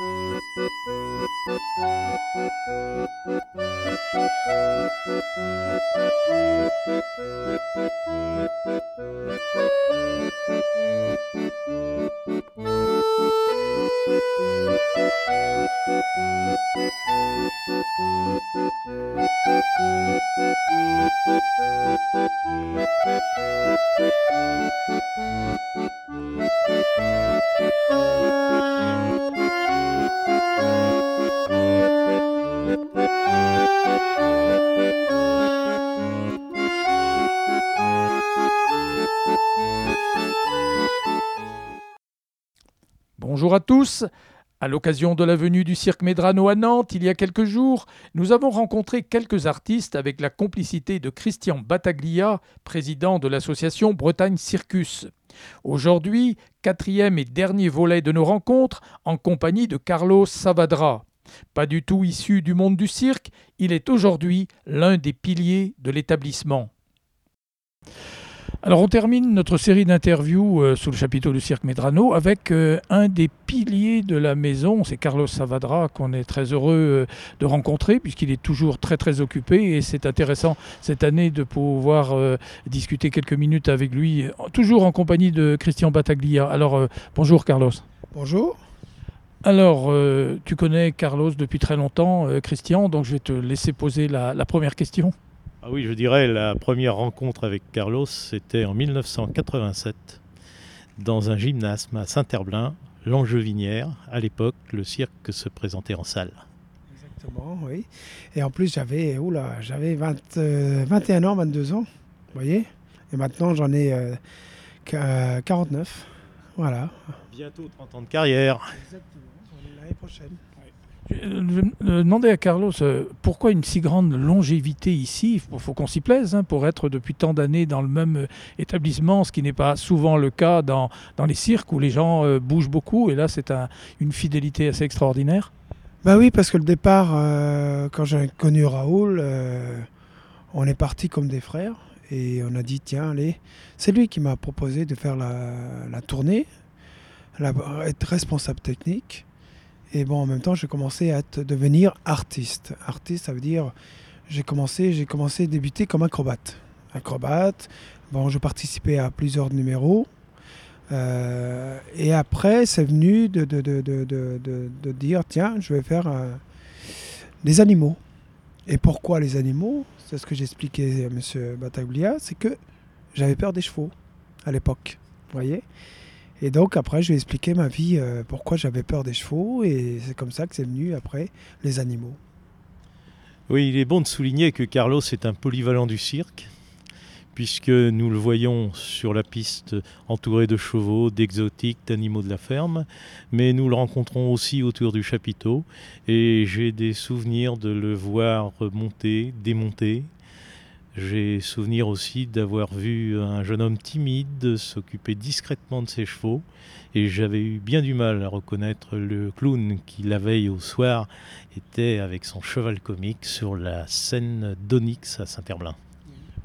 Música Bonjour à tous. À l'occasion de la venue du cirque Medrano à Nantes il y a quelques jours, nous avons rencontré quelques artistes avec la complicité de Christian Battaglia, président de l'association Bretagne Circus. Aujourd'hui, quatrième et dernier volet de nos rencontres en compagnie de Carlos Savadra. Pas du tout issu du monde du cirque, il est aujourd'hui l'un des piliers de l'établissement. Alors on termine notre série d'interviews euh, sous le chapiteau du Cirque Medrano avec euh, un des piliers de la maison, c'est Carlos Savadra qu'on est très heureux euh, de rencontrer puisqu'il est toujours très très occupé et c'est intéressant cette année de pouvoir discuter quelques minutes avec lui, toujours en compagnie de Christian Battaglia. Alors bonjour Carlos. Bonjour. Alors, tu connais Carlos depuis très longtemps, Christian, donc je vais te laisser poser la première question. Ah oui, je dirais la première rencontre avec Carlos, c'était en 1987, dans un gymnasme à Saint-Herblain, l'Angevinière. À l'époque, le cirque se présentait en salle. Exactement, oui. Et en plus, j'avais j'avais 21 euh, ans, 22 ans, vous voyez Et maintenant, j'en ai 49. Euh, voilà. Bientôt 30 ans de carrière. Exactement, l'année prochaine. Je demandais à Carlos euh, pourquoi une si grande longévité ici? Il faut qu'on s'y plaise hein, pour être depuis tant d'années dans le même euh, établissement, ce qui n'est pas souvent le cas dans, dans les cirques où les gens euh, bougent beaucoup. Et là, c'est une fidélité assez extraordinaire. Bah oui, parce que le départ, quand j'ai connu Raoul, on est parti comme des frères et on a dit tiens, allez, c'est lui qui m'a proposé de faire la tournée, être responsable technique. Et bon, en même temps, j'ai commencé à devenir artiste. Artiste, ça veut dire, j'ai commencé, j'ai commencé à débuter comme acrobate. Acrobate, bon, je participais à plusieurs numéros. Euh, et après, c'est venu de, de, de, de, dire, tiens, je vais faire euh, des animaux. Et pourquoi les animaux? C'est ce que j'expliquais à M. Bataglia, c'est que j'avais peur des chevaux à l'époque. Voyez? Et donc après, je lui ai expliqué ma vie, euh, pourquoi j'avais peur des chevaux, et c'est comme ça que c'est venu après les animaux. Oui, il est bon de souligner que Carlos est un polyvalent du cirque, puisque nous le voyons sur la piste entouré de chevaux, d'exotiques, d'animaux de la ferme, mais nous le rencontrons aussi autour du chapiteau, et j'ai des souvenirs de le voir monter, démonter, j'ai souvenir aussi d'avoir vu un jeune homme timide s'occuper discrètement de ses chevaux et j'avais eu bien du mal à reconnaître le clown qui la veille au soir était avec son cheval comique sur la scène d'Onyx à Saint-Herblain.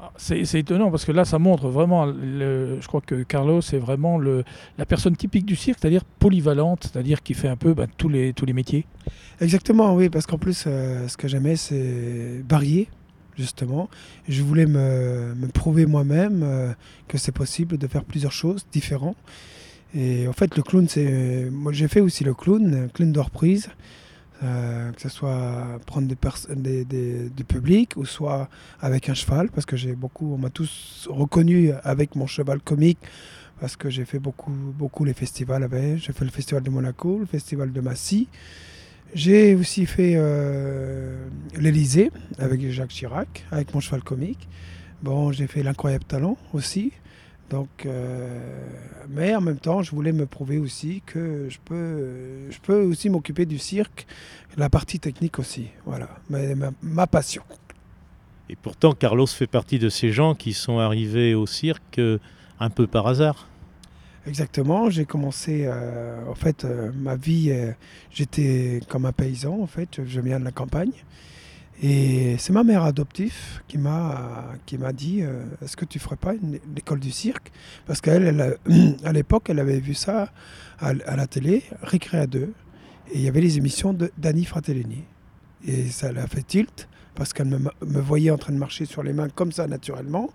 Ah, c'est étonnant parce que là, ça montre vraiment, je crois que Carlos est vraiment le, la personne typique du cirque, c'est-à-dire polyvalente, c'est-à-dire qui fait un peu bah, tous, les, tous les métiers. Exactement, oui, parce qu'en plus, euh, ce que j'aimais, c'est varier justement. Je voulais me, prouver moi-même euh, que c'est possible de faire plusieurs choses différentes. Et en fait, le clown, c'est. Moi, j'ai fait aussi le clown, clown de reprise. Euh, que ce soit prendre des, des, du public ou soit avec un cheval, parce que j'ai beaucoup, on m'a tous reconnu avec mon cheval comique, parce que j'ai fait beaucoup, beaucoup les festivals avec. J'ai fait le festival de Monaco, le festival de Massy. J'ai aussi fait euh, l'Elysée avec Jacques Chirac, avec mon cheval comique. Bon, j'ai fait l'incroyable talent aussi. Donc, euh, mais en même temps, je voulais me prouver aussi que je peux, je peux aussi m'occuper du cirque, la partie technique aussi. Voilà, ma, passion. Et pourtant, Carlos fait partie de ces gens qui sont arrivés au cirque euh, un peu par hasard. Exactement, j'ai commencé, euh, en fait, euh, ma vie, euh, j'étais comme un paysan, en fait, je viens de la campagne. Et c'est ma mère adoptive qui m'a qui m'a dit est-ce que tu ferais pas une, école du cirque? Parce qu'elle, elle, à l'époque, elle avait vu ça à, la télé, Récré à deux. Et il y avait les émissions d'Annie Fratellini. Et ça l'a fait tilt, parce qu'elle me, voyait en train de marcher sur les mains comme ça, naturellement.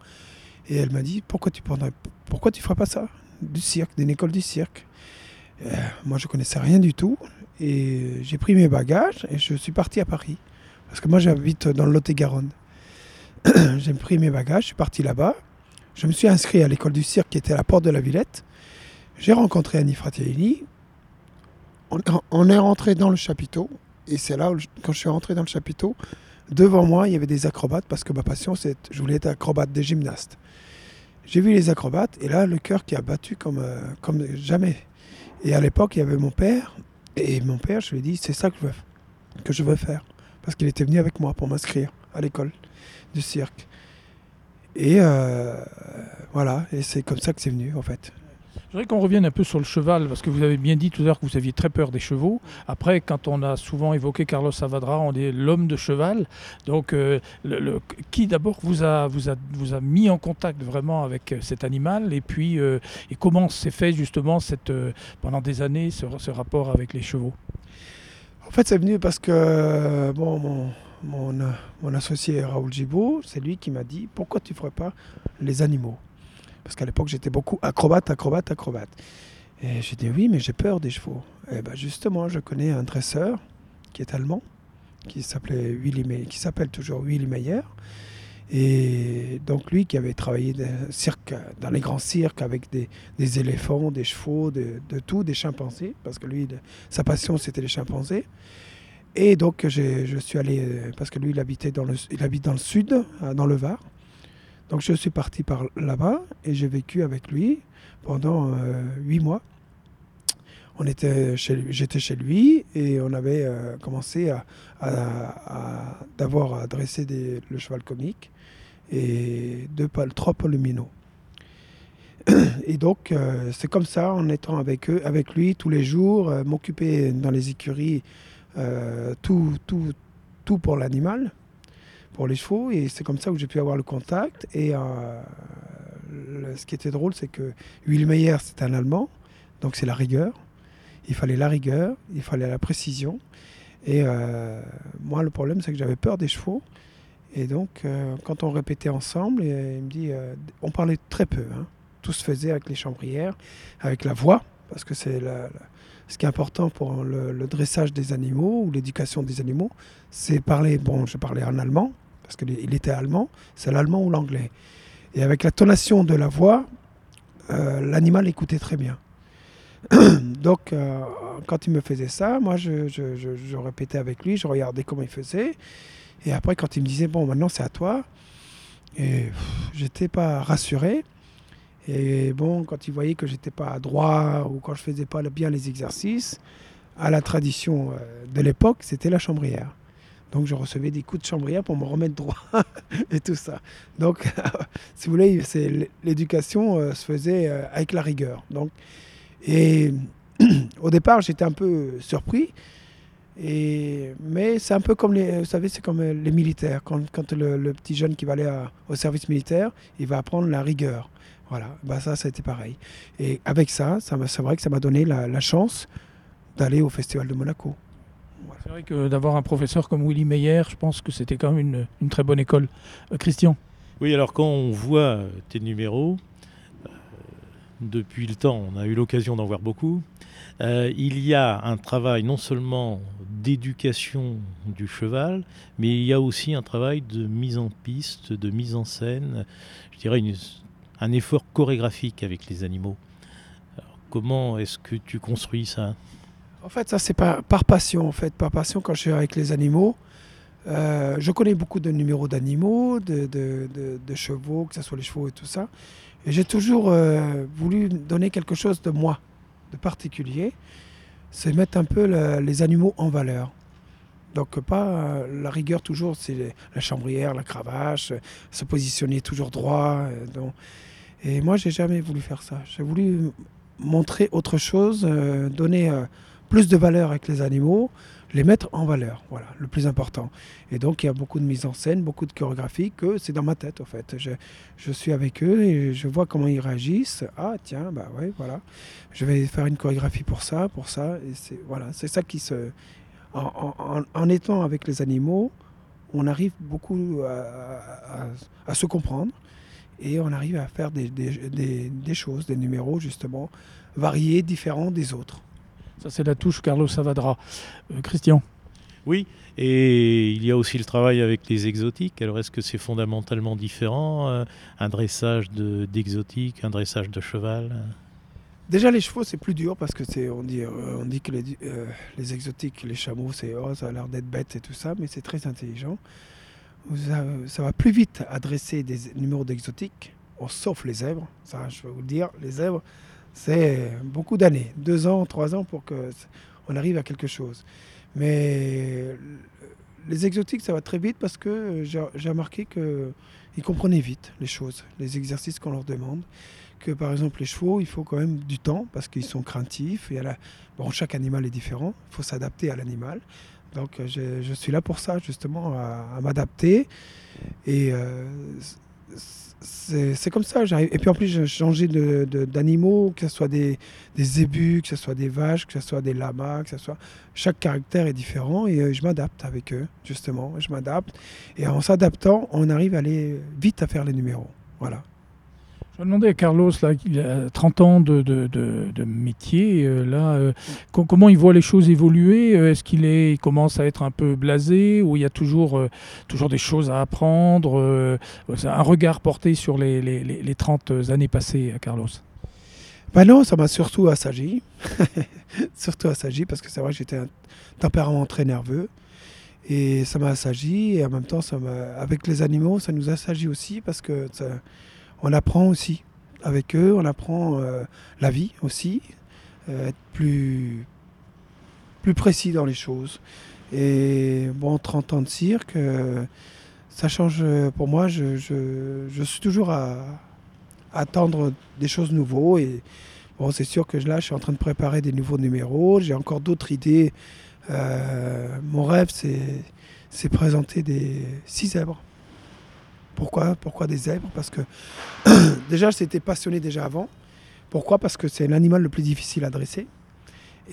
Et elle m'a dit, pourquoi tu ne pourquoi tu feras pas ça? Du cirque, d'une école du cirque. Euh, moi, je connaissais rien du tout. Et j'ai pris mes bagages et je suis parti à Paris. Parce que moi, j'habite dans le Lot-et-Garonne. j'ai pris mes bagages, je suis parti là-bas. Je me suis inscrit à l'école du cirque qui était à la porte de la Villette. J'ai rencontré Annie Fratellini. On, est rentré dans le chapiteau. Et c'est là, quand je suis rentré dans le chapiteau, devant moi, il y avait des acrobates parce que ma passion, c'est je voulais être acrobate des gymnastes. J'ai vu les acrobates et là, le cœur qui a battu comme, euh, comme jamais. Et à l'époque, il y avait mon père. Et mon père, je lui ai dit, c'est ça que je veux, que je veux faire. Parce qu'il était venu avec moi pour m'inscrire à l'école du cirque. Et euh, voilà, et c'est comme ça que c'est venu en fait. Je voudrais qu'on revienne un peu sur le cheval, parce que vous avez bien dit tout à l'heure que vous aviez très peur des chevaux. Après, quand on a souvent évoqué Carlos Savadra, on est l'homme de cheval. Donc, euh, qui d'abord vous a, mis en contact vraiment avec euh, cet animal? Et puis, et comment s'est fait justement cette, pendant des années ce, rapport avec les chevaux? En fait, c'est venu parce que bon, mon associé Raoul Gibault, c'est lui qui m'a dit pourquoi tu ne ferais pas les animaux? Parce qu'à l'époque, j'étais beaucoup acrobate, acrobate, acrobate. Et j'ai dit oui, mais j'ai peur des chevaux. Et ben justement, je connais un dresseur qui est allemand, qui s'appelait Willy qui s'appelle toujours Willy Meyer. Et donc lui qui avait travaillé dans les grands cirques avec des, éléphants, des chevaux, de, de, tout, des chimpanzés, parce que lui, sa passion c'était les chimpanzés. Et donc je suis allé, euh, parce que lui il, habitait dans le, il habite dans le sud, euh, dans le Var. Donc je suis parti par là-bas et j'ai vécu avec lui pendant euh, huit mois. On était j'étais chez lui et on avait commencé à, d'avoir à dresser le cheval comique et deux, trois lumineux. Et donc, c'est comme ça, en étant avec eux, avec lui tous les jours, m'occuper dans les écuries euh, tout, tout, tout pour l'animal, pour les chevaux. Et c'est comme ça que j'ai pu avoir le contact. Et euh, ce qui était drôle, c'est que Meyer c'est un Allemand, donc c'est la rigueur. Il fallait la rigueur, il fallait la précision. Et euh, moi, le problème, c'est que j'avais peur des chevaux. Et donc, quand on répétait ensemble, il me dit, on parlait très peu. Hein. Tout se faisait avec les chambrières, avec la voix, parce que c'est ce qui est important pour le, dressage des animaux ou l'éducation des animaux, c'est parler, bon, je parlais en allemand, parce qu'il était allemand, c'est l'allemand ou l'anglais. Et avec la tonation de la voix, euh, l'animal écoutait très bien. Donc, euh, quand il me faisait ça, moi, je, je, répétais avec lui, je regardais comment il faisait. Et après, quand il me disait, bon, maintenant c'est à toi, et j'étais pas rassuré. Et bon, quand il voyait que j'étais pas droit ou quand je faisais pas bien les exercices, à la tradition euh, de l'époque, c'était la chambrière. Donc je recevais des coups de chambrière pour me remettre droit et tout ça. Donc, si vous voulez, l'éducation euh, se faisait euh, avec la rigueur. Donc, et au départ, j'étais un peu surpris. Et, mais c'est un peu comme les, vous savez, c'est comme les militaires. Quand, quand le, petit jeune qui va aller au service militaire, il va apprendre la rigueur. Voilà, bah ça, ça a été pareil. Et avec ça, ça c'est vrai que ça m'a donné la, chance d'aller au Festival de Monaco. C'est vrai que d'avoir un professeur comme Willy Meyer, je pense que c'était quand même une, très bonne école. Euh, Christian? Oui, alors quand on voit tes numéros, euh, depuis le temps, on a eu l'occasion d'en voir beaucoup, euh, il y a un travail non seulement d'éducation du cheval, mais il y a aussi un travail de mise en piste, de mise en scène, je dirais une, un effort chorégraphique avec les animaux. comment est-ce que tu construis ça? En fait, ça c'est par, passion. En fait, par passion quand je suis avec les animaux. Euh, je connais beaucoup de numéros d'animaux, de, chevaux, que ce soit les chevaux et tout ça. Et j'ai toujours euh, voulu donner quelque chose de moi, de particulier. C'est mettre un peu les animaux en valeur. Donc pas euh, la rigueur toujours, c'est la chambrière, la cravache, se positionner toujours droit. Et moi, j'ai jamais voulu faire ça. J'ai voulu montrer autre chose, euh, donner, euh, plus de valeur avec les animaux, les mettre en valeur, voilà, le plus important. Et donc il y a beaucoup de mise en scène, beaucoup de chorégraphie que c'est dans ma tête en fait. Je, suis avec eux et je vois comment ils réagissent. Ah tiens, bah ouais, voilà. Je vais faire une chorégraphie pour ça, pour ça. Et c'est voilà, c'est ça qui se. En, étant avec les animaux, on arrive beaucoup à, se comprendre et on arrive à faire des, des, des, des choses, des numéros justement variés, différents des autres. Ça, c'est la touche Carlos Savadra. Euh, Christian Oui, et il y a aussi le travail avec les exotiques. Alors, est-ce que c'est fondamentalement différent euh, Un dressage d'exotiques, un dressage de cheval Déjà, les chevaux, c'est plus dur parce que c'est, on dit, euh, on dit que les, euh, les, exotiques, les chameaux, c'est, oh, ça a l'air d'être bête et tout ça, mais c'est très intelligent. Ça, va plus vite à dresser des numéros d'exotiques, sauf les zèbres. Ça, je vais vous le dire, les zèbres, c'est beaucoup d'années, deux ans, trois ans pour qu'on arrive à quelque chose. Mais les exotiques, ça va très vite parce que j'ai remarqué qu'ils comprenaient vite les choses, les exercices qu'on leur demande. Que par exemple, les chevaux, il faut quand même du temps parce qu'ils sont craintifs. Et la... bon, chaque animal est différent, il faut s'adapter à l'animal. Donc je, je, suis là pour ça, justement, à, à m'adapter. Et euh, c'est comme ça. Et puis en plus, j'ai changé d'animaux, de, de, que ce soit des, des, zébus, que ce soit des vaches, que ce soit des lamas, que ce soit. Chaque caractère est différent et euh, je m'adapte avec eux, justement. Je m'adapte. Et en s'adaptant, on arrive à aller vite à faire les numéros. Voilà. Je demander à Carlos, là, il a 30 ans de, de, de, métier, euh, là, euh, comment il voit les choses évoluer Est-ce qu'il commence à être un peu blasé ou il y a toujours, euh, toujours des choses à apprendre euh, Un regard porté sur les, les, les 30 années passées, Carlos? Ben non, ça m'a surtout assagi. surtout assagi parce que c'est vrai que j'étais un tempérament très nerveux. Et ça m'a assagi et en même temps, ça avec les animaux, ça nous assagit aussi parce que on apprend aussi avec eux, on apprend euh, la vie aussi, euh, être plus, précis dans les choses. Et bon, 30 ans de cirque, euh, ça change pour moi. Je, suis toujours à, attendre des choses nouveaux. Et bon, c'est sûr que là, je suis en train de préparer des nouveaux numéros. J'ai encore d'autres idées. mon rêve, c'est présenter des six zèbres. Pourquoi des zèbres? Parce que déjà, j'étais passionné déjà avant. Pourquoi? Parce que c'est l'animal le plus difficile à dresser.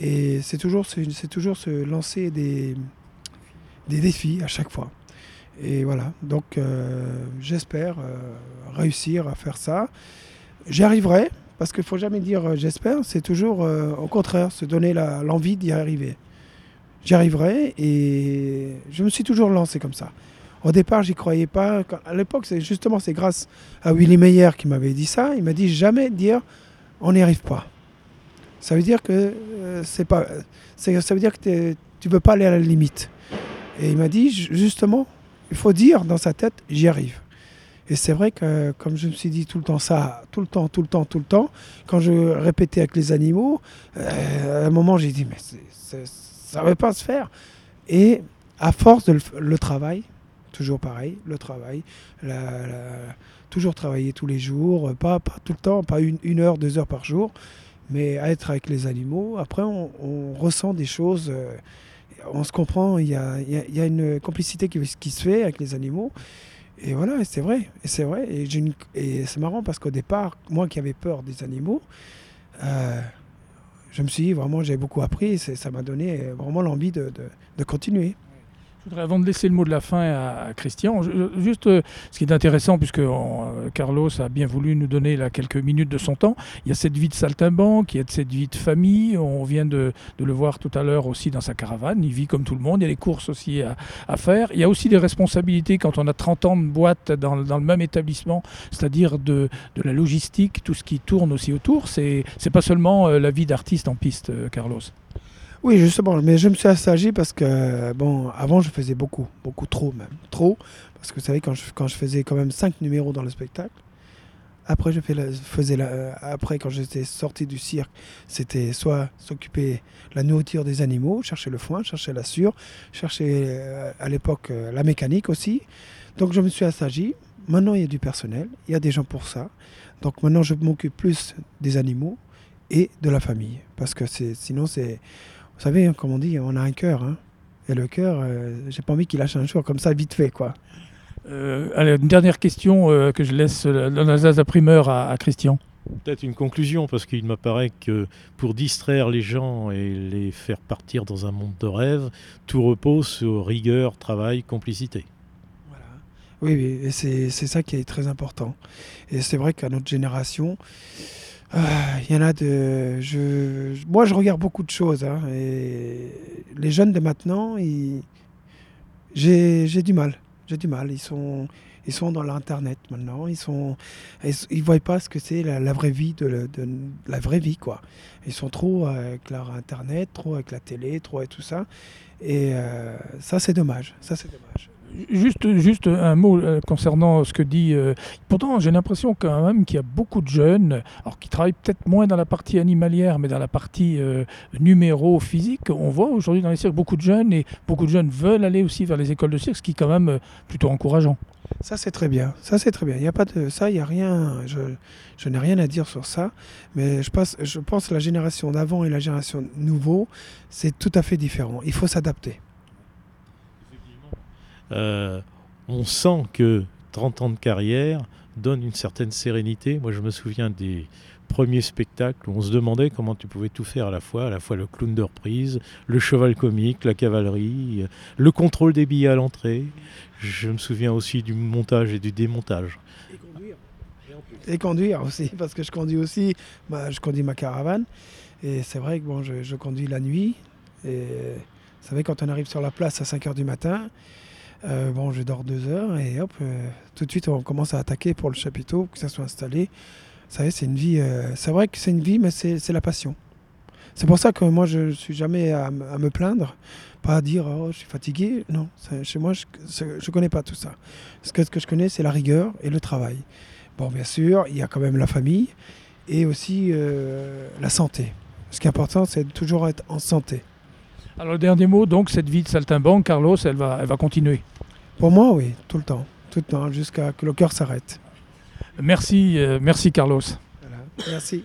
Et c'est toujours, c'est se lancer des, défis à chaque fois. Et voilà, donc euh, j'espère euh, réussir à faire ça. J'y arriverai, parce qu'il ne faut jamais dire euh, j'espère, c'est toujours au contraire, se donner l'envie d'y arriver. J'y arriverai et je me suis toujours lancé comme ça. Au départ, j'y croyais pas. À l'époque, c'est justement c'est grâce à Willy Meyer qui m'avait dit ça. Il m'a dit jamais dire on n'y arrive pas. Ça veut dire que euh, c'est pas. Ça veut dire que tu veux pas aller à la limite. Et il m'a dit justement, il faut dire dans sa tête j'y arrive. Et c'est vrai que comme je me suis dit tout le temps ça, tout le temps, tout le temps, tout le temps, quand je répétais avec les animaux, euh, à un moment j'ai dit mais ça ne va pas se faire. Et à force de le, le travail, toujours pareil, le travail, toujours travailler tous les jours, pas, pas tout le temps, pas une, une, heure, deux heures par jour, mais être avec les animaux. Après, on, ressent des choses, euh, on se comprend, il y a, y, y a, une complicité qui, se fait avec les animaux. Et voilà, c'est vrai, c'est vrai, et, c'est marrant parce qu'au départ, moi qui avais peur des animaux, euh, je me suis dit vraiment, j'ai beaucoup appris, et ça m'a donné vraiment l'envie de, de continuer. Avant de laisser le mot de la fin à, Christian, juste euh, ce qui est intéressant, puisque euh, Carlos a bien voulu nous donner là, quelques minutes de son temps, il y a cette vie de saltimbanque, il y a cette vie de famille, on vient de, le voir tout à l'heure aussi dans sa caravane, il vit comme tout le monde, il y a des courses aussi à, faire, il y a aussi des responsabilités quand on a 30 ans de boîte dans, dans le même établissement, c'est-à-dire de, de, la logistique, tout ce qui tourne aussi autour, c'est pas seulement euh, la vie d'artiste en piste, Carlos. Oui, justement, mais je me suis assagi parce que, bon, avant je faisais beaucoup, beaucoup trop même, trop, parce que vous savez, quand je, quand je faisais quand même 5 numéros dans le spectacle, après, je faisais la, euh, après quand j'étais sorti du cirque, c'était soit s'occuper la nourriture des animaux, chercher le foin, chercher la sûre, chercher euh, à l'époque euh, la mécanique aussi. Donc je me suis assagi. Maintenant, il y a du personnel, il y a des gens pour ça. Donc maintenant, je m'occupe plus des animaux et de la famille, parce que sinon, c'est Vous savez, hein, comme on dit, on a un cœur. hein. Et le cœur, euh, j'ai pas envie qu'il lâche un jour comme ça, vite fait, quoi. Euh, allez, une dernière question euh, que je laisse euh, dans la la primeur à, à Christian. Peut-être une conclusion, parce qu'il m'apparaît que pour distraire les gens et les faire partir dans un monde de rêve, tout repose sur rigueur, travail, complicité. Voilà. Oui, oui, et c'est c'est ça qui est très important. Et c'est vrai qu'à notre génération, il y en a de. Moi, je regarde beaucoup de choses. hein, et les jeunes de maintenant, ils- j'ai du mal. J'ai du mal. Ils sont, ils sont dans l'internet maintenant. Ils sont, voient pas ce que c'est la, vraie vie de la vraie vie, quoi. Ils sont trop avec leur internet, trop avec la télé, trop avec tout ça. Et euh, ça, c'est dommage. Ça, c'est dommage. Juste, juste un mot euh, concernant ce que dit. euh, pourtant, j'ai l'impression quand même qu'il y a beaucoup de jeunes, alors qui travaillent peut-être moins dans la partie animalière, mais dans la partie euh, numéro physique. On voit aujourd'hui dans les cirques beaucoup de jeunes et beaucoup de jeunes veulent aller aussi vers les écoles de cirque, ce qui est quand même plutôt encourageant. Ça, c'est très bien. Ça, c'est très bien. Il n'y a pas de ça, il n'y a rien. Je, je n'ai rien à dire sur ça. Mais je pense, je pense que la génération d'avant et la génération nouveau, c'est tout à fait différent. Il faut s'adapter. Euh, on sent que 30 ans de carrière donne une certaine sérénité. Moi, je me souviens des premiers spectacles où on se demandait comment tu pouvais tout faire à la fois, à la fois le clown de reprise, le cheval comique, la cavalerie, euh, le contrôle des billets à l'entrée. Je me souviens aussi du montage et du démontage. Et conduire aussi, parce que je conduis aussi. bah, je conduis ma caravane. Et c'est vrai que bon, je, je conduis la nuit. Et vous savez, quand on arrive sur la place à 5 h du matin, euh, bon, je dors deux heures et hop, euh, tout de suite on commence à attaquer pour le chapiteau, que ça soit installé. Vous savez, c'est une vie. euh, c'est vrai que c'est une vie, mais c'est la passion. C'est pour ça que moi, je suis jamais à, me plaindre, pas à dire oh, je suis fatigué. Non, chez moi, je ne connais pas tout ça. Ce que, ce que je connais, c'est la rigueur et le travail. Bon, bien sûr, il y a quand même la famille et aussi la santé. Ce qui est important, c'est toujours être en santé. Alors, le dernier mot, donc, cette vie de saltimbanque, Carlos, elle va, elle va continuer. Pour moi, oui, tout le temps. Tout le temps, jusqu'à que le cœur s'arrête. Merci, euh, merci Carlos. Voilà. Merci.